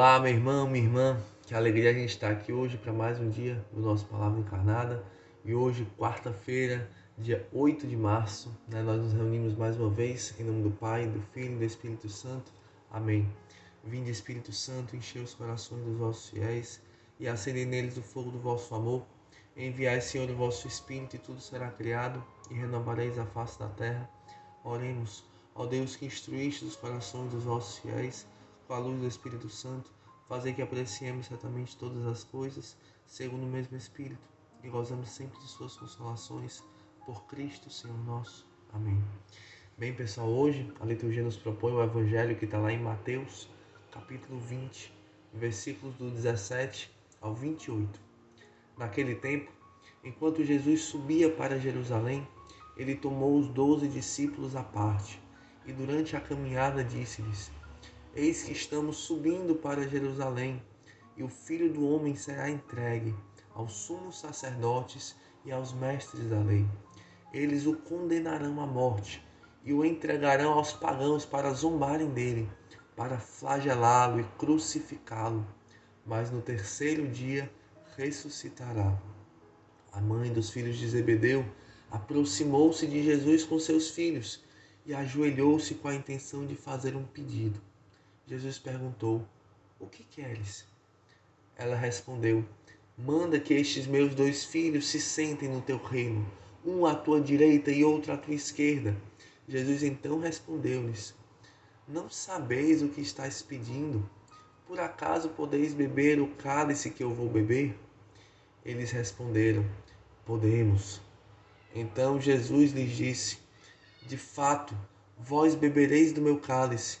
Olá, meu irmão, minha irmã. Que alegria a gente estar aqui hoje para mais um dia do nosso Palavra Encarnada. E hoje, quarta-feira, dia 8 de março, né, nós nos reunimos mais uma vez em nome do Pai, do Filho e do Espírito Santo. Amém. Vinde, Espírito Santo, encher os corações dos vossos fiéis e acender neles o fogo do vosso amor. Enviai, Senhor, o vosso Espírito e tudo será criado e renovareis a face da terra. Oremos, ó Deus que instruíste os corações dos vossos fiéis com a luz do Espírito Santo, fazer que apreciemos certamente todas as coisas, segundo o mesmo Espírito, e gozamos sempre de suas consolações, por Cristo, Senhor nosso. Amém. Bem, pessoal, hoje a liturgia nos propõe o evangelho que está lá em Mateus, capítulo 20, versículos do 17 ao 28. Naquele tempo, enquanto Jesus subia para Jerusalém, ele tomou os doze discípulos à parte e durante a caminhada disse-lhes: Eis que estamos subindo para Jerusalém, e o filho do homem será entregue aos sumos sacerdotes e aos mestres da lei. Eles o condenarão à morte e o entregarão aos pagãos para zombarem dele, para flagelá-lo e crucificá-lo. Mas no terceiro dia ressuscitará. A mãe dos filhos de Zebedeu aproximou-se de Jesus com seus filhos e ajoelhou-se com a intenção de fazer um pedido. Jesus perguntou: O que queres? Ela respondeu: Manda que estes meus dois filhos se sentem no teu reino, um à tua direita e outro à tua esquerda. Jesus então respondeu-lhes: Não sabeis o que estáis pedindo? Por acaso podeis beber o cálice que eu vou beber? Eles responderam: Podemos. Então Jesus lhes disse: De fato, vós bebereis do meu cálice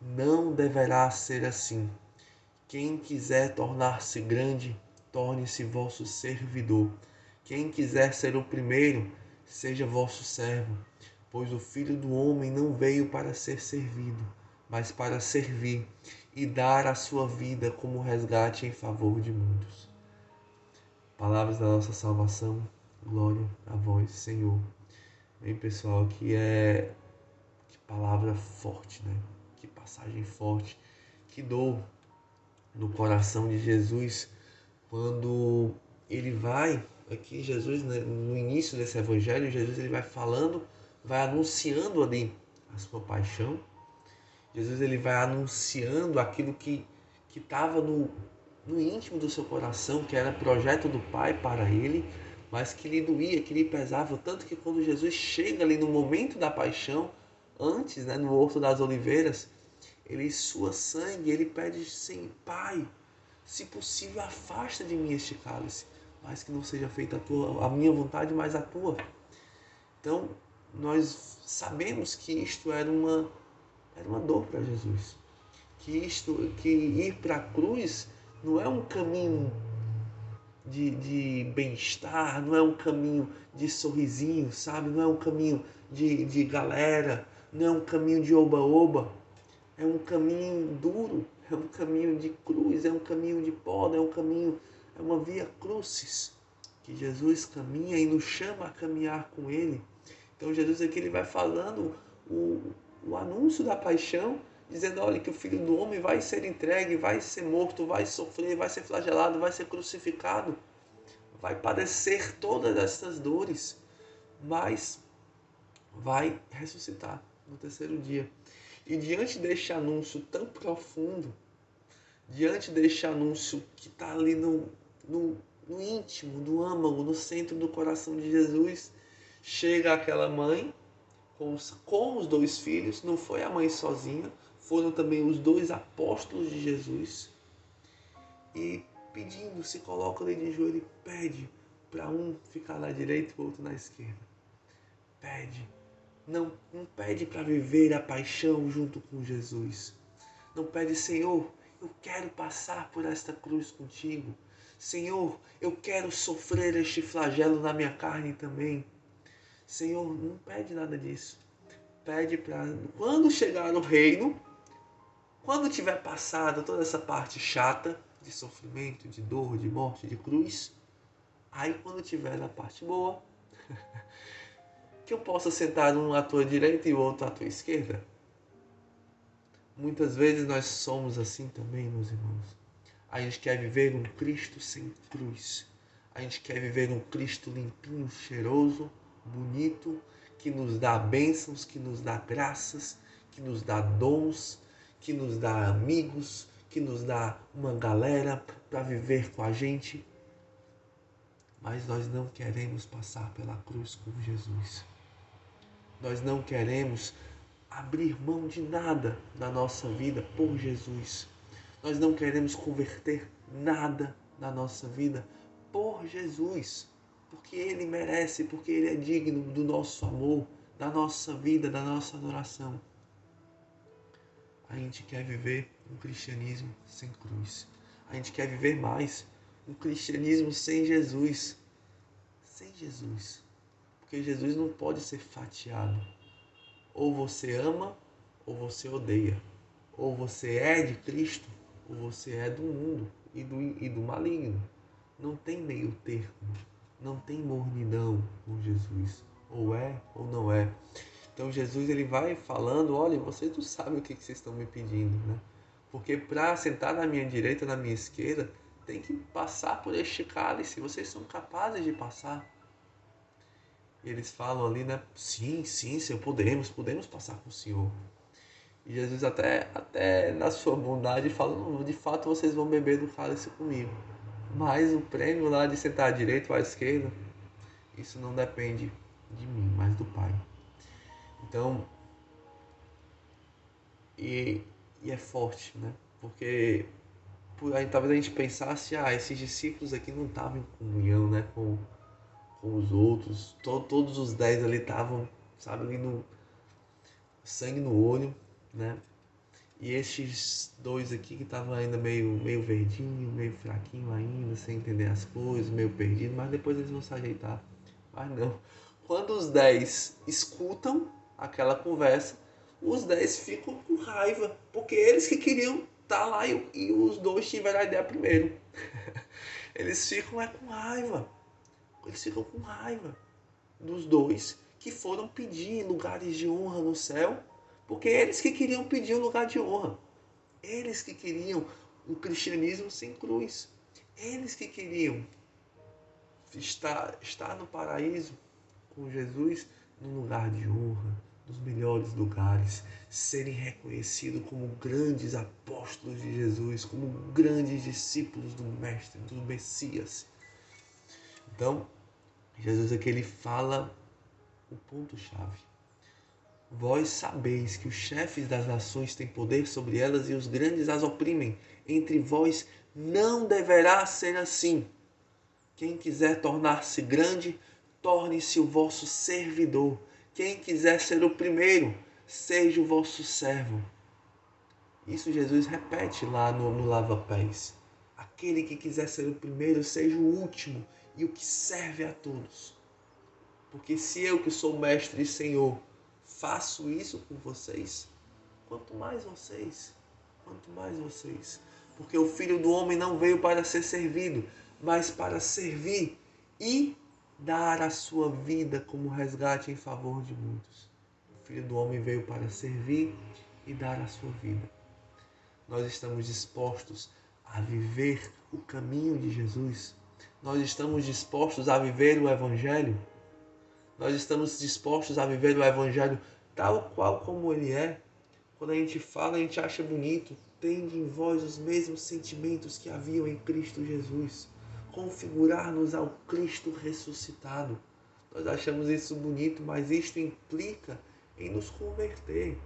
não deverá ser assim. Quem quiser tornar-se grande, torne-se vosso servidor. Quem quiser ser o primeiro, seja vosso servo. Pois o filho do homem não veio para ser servido, mas para servir e dar a sua vida como resgate em favor de muitos. Palavras da nossa salvação, glória a vós, Senhor. Bem, pessoal, aqui é que palavra forte, né? Que passagem forte, que dor no coração de Jesus quando ele vai aqui Jesus né, no início desse evangelho Jesus ele vai falando vai anunciando ali a sua paixão. Jesus ele vai anunciando aquilo que que estava no, no íntimo do seu coração que era projeto do Pai para ele mas que lhe doía que lhe pesava tanto que quando Jesus chega ali no momento da paixão antes, né, no Horto das Oliveiras, ele sua sangue, ele pede sim, Pai, se possível afasta de mim este cálice, mas que não seja feita a tua, a minha vontade, mas a tua. Então, nós sabemos que isto era uma era uma dor para Jesus. Que isto que ir para a cruz não é um caminho de, de bem-estar, não é um caminho de sorrisinho, sabe? Não é um caminho de, de galera, não é um caminho de oba-oba, é um caminho duro, é um caminho de cruz, é um caminho de poda, é um caminho, é uma via crucis que Jesus caminha e nos chama a caminhar com Ele. Então Jesus aqui ele vai falando o, o anúncio da paixão, dizendo, olha, que o Filho do Homem vai ser entregue, vai ser morto, vai sofrer, vai ser flagelado, vai ser crucificado, vai padecer todas essas dores, mas vai ressuscitar no terceiro dia. E diante deste anúncio tão profundo, diante deste anúncio que está ali no, no, no íntimo, no âmago, no centro do coração de Jesus, chega aquela mãe com os, com os dois filhos, não foi a mãe sozinha, foram também os dois apóstolos de Jesus, e pedindo, se coloca ali de joelho e pede para um ficar na direita e o outro na esquerda. Pede não, não pede para viver a paixão junto com Jesus. Não pede, Senhor, eu quero passar por esta cruz contigo. Senhor, eu quero sofrer este flagelo na minha carne também. Senhor, não pede nada disso. Pede para quando chegar no reino, quando tiver passado toda essa parte chata de sofrimento, de dor, de morte, de cruz, aí quando tiver na parte boa, que eu possa sentar um à tua direita e outro à tua esquerda. Muitas vezes nós somos assim também, meus irmãos. A gente quer viver um Cristo sem cruz. A gente quer viver um Cristo limpinho, cheiroso, bonito, que nos dá bênçãos, que nos dá graças, que nos dá dons, que nos dá amigos, que nos dá uma galera para viver com a gente. Mas nós não queremos passar pela cruz com Jesus. Nós não queremos abrir mão de nada na nossa vida por Jesus. Nós não queremos converter nada na nossa vida por Jesus, porque Ele merece, porque Ele é digno do nosso amor, da nossa vida, da nossa adoração. A gente quer viver um cristianismo sem cruz. A gente quer viver mais um cristianismo sem Jesus. Sem Jesus. Porque Jesus não pode ser fatiado ou você ama ou você odeia. Ou você é de Cristo ou você é do mundo e do, e do maligno. Não tem meio termo. Não tem mornidão com Jesus. Ou é ou não é. Então Jesus ele vai falando, olha, vocês não sabem o que, vocês estão me pedindo, né? Porque para sentar na minha direita, na minha esquerda, tem que passar por este cálice. Vocês são capazes de passar eles falam ali, né? Sim, sim, Senhor, podemos, podemos passar com o Senhor. E Jesus até, até na sua bondade fala, de fato vocês vão beber do cálice comigo. Mas o prêmio lá de sentar à direita ou à esquerda, isso não depende de mim, mas do Pai. Então, e, e é forte, né? Porque por aí, talvez a gente pensasse, ah, esses discípulos aqui não estavam em comunhão, né? Com, com os outros. To, todos os dez ali estavam, sabe, ali no sangue no olho, né? E estes dois aqui que estavam ainda meio, meio verdinho, meio fraquinho ainda, sem entender as coisas, meio perdido, mas depois eles vão se ajeitar. Mas não. Quando os dez escutam aquela conversa, os dez ficam com raiva, porque eles que queriam estar tá lá e, e os dois tiveram a ideia primeiro. eles ficam é com raiva eles ficam com raiva dos dois que foram pedir lugares de honra no céu, porque eles que queriam pedir um lugar de honra. Eles que queriam um cristianismo sem cruz. Eles que queriam estar, estar no paraíso com Jesus num lugar de honra, nos melhores lugares, serem reconhecidos como grandes apóstolos de Jesus, como grandes discípulos do Mestre, do Messias. Então, Jesus aqui ele fala o ponto-chave. Vós sabeis que os chefes das nações têm poder sobre elas e os grandes as oprimem. Entre vós não deverá ser assim. Quem quiser tornar-se grande, torne-se o vosso servidor. Quem quiser ser o primeiro, seja o vosso servo. Isso Jesus repete lá no, no Lava Pés. Aquele que quiser ser o primeiro, seja o último e o que serve a todos. Porque se eu, que sou mestre e senhor, faço isso com vocês, quanto mais vocês, quanto mais vocês. Porque o filho do homem não veio para ser servido, mas para servir e dar a sua vida como resgate em favor de muitos. O filho do homem veio para servir e dar a sua vida. Nós estamos dispostos a viver o caminho de Jesus nós estamos dispostos a viver o Evangelho? Nós estamos dispostos a viver o Evangelho tal qual como ele é? Quando a gente fala, a gente acha bonito. Tende em vós os mesmos sentimentos que haviam em Cristo Jesus. Configurar-nos ao Cristo ressuscitado. Nós achamos isso bonito, mas isto implica em nos converter.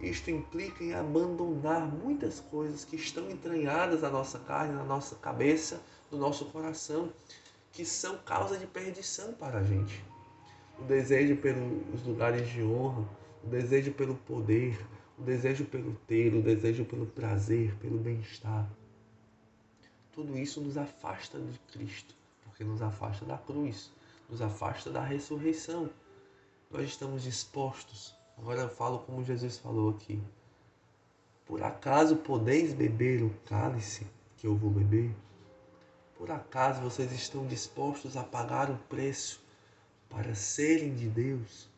Isto implica em abandonar muitas coisas que estão entranhadas na nossa carne, na nossa cabeça, no nosso coração, que são causa de perdição para a gente. O desejo pelos lugares de honra, o desejo pelo poder, o desejo pelo ter, o desejo pelo prazer, pelo bem-estar. Tudo isso nos afasta de Cristo, porque nos afasta da cruz, nos afasta da ressurreição. Nós estamos dispostos, agora eu falo como Jesus falou aqui. Por acaso podeis beber o cálice que eu vou beber? Por acaso vocês estão dispostos a pagar o preço para serem de Deus?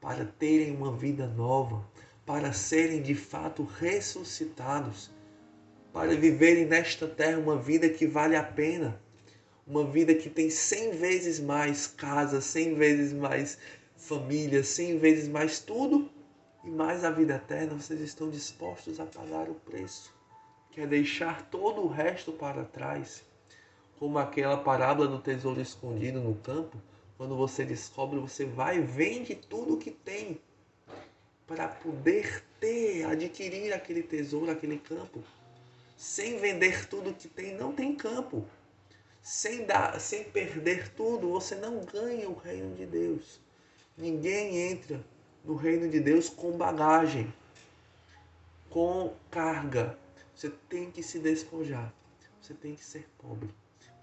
Para terem uma vida nova? Para serem de fato ressuscitados? Para viverem nesta terra uma vida que vale a pena? Uma vida que tem cem vezes mais casa, cem vezes mais família, cem vezes mais tudo e mais a vida eterna, vocês estão dispostos a pagar o preço? Quer deixar todo o resto para trás? como aquela parábola do tesouro escondido no campo, quando você descobre, você vai e vende tudo o que tem para poder ter, adquirir aquele tesouro, aquele campo. Sem vender tudo que tem, não tem campo. Sem dar, sem perder tudo, você não ganha o reino de Deus. Ninguém entra no reino de Deus com bagagem, com carga. Você tem que se despojar. Você tem que ser pobre.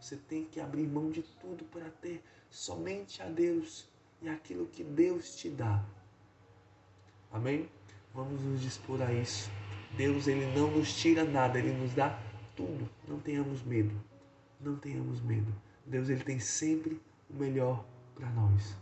Você tem que abrir mão de tudo para ter somente a Deus e aquilo que Deus te dá. Amém? Vamos nos dispor a isso. Deus ele não nos tira nada, ele nos dá tudo. Não tenhamos medo. Não tenhamos medo. Deus ele tem sempre o melhor para nós.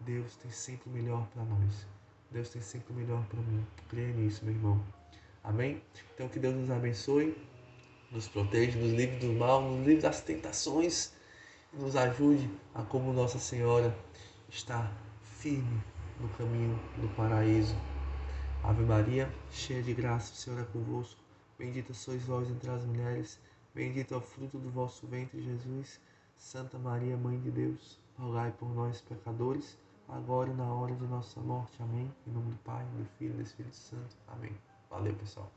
Deus tem sempre o melhor para nós. Deus tem sempre o melhor para mim. Creia nisso, meu irmão. Amém? Então que Deus nos abençoe nos protege, nos livre do mal, nos livre das tentações e nos ajude a como Nossa Senhora está firme no caminho do paraíso. Ave Maria, cheia de graça, o Senhor é convosco. Bendita sois vós entre as mulheres, bendito é o fruto do vosso ventre, Jesus. Santa Maria, Mãe de Deus, rogai por nós, pecadores, agora e na hora de nossa morte. Amém. Em nome do Pai, do Filho e do Espírito Santo. Amém. Valeu, pessoal.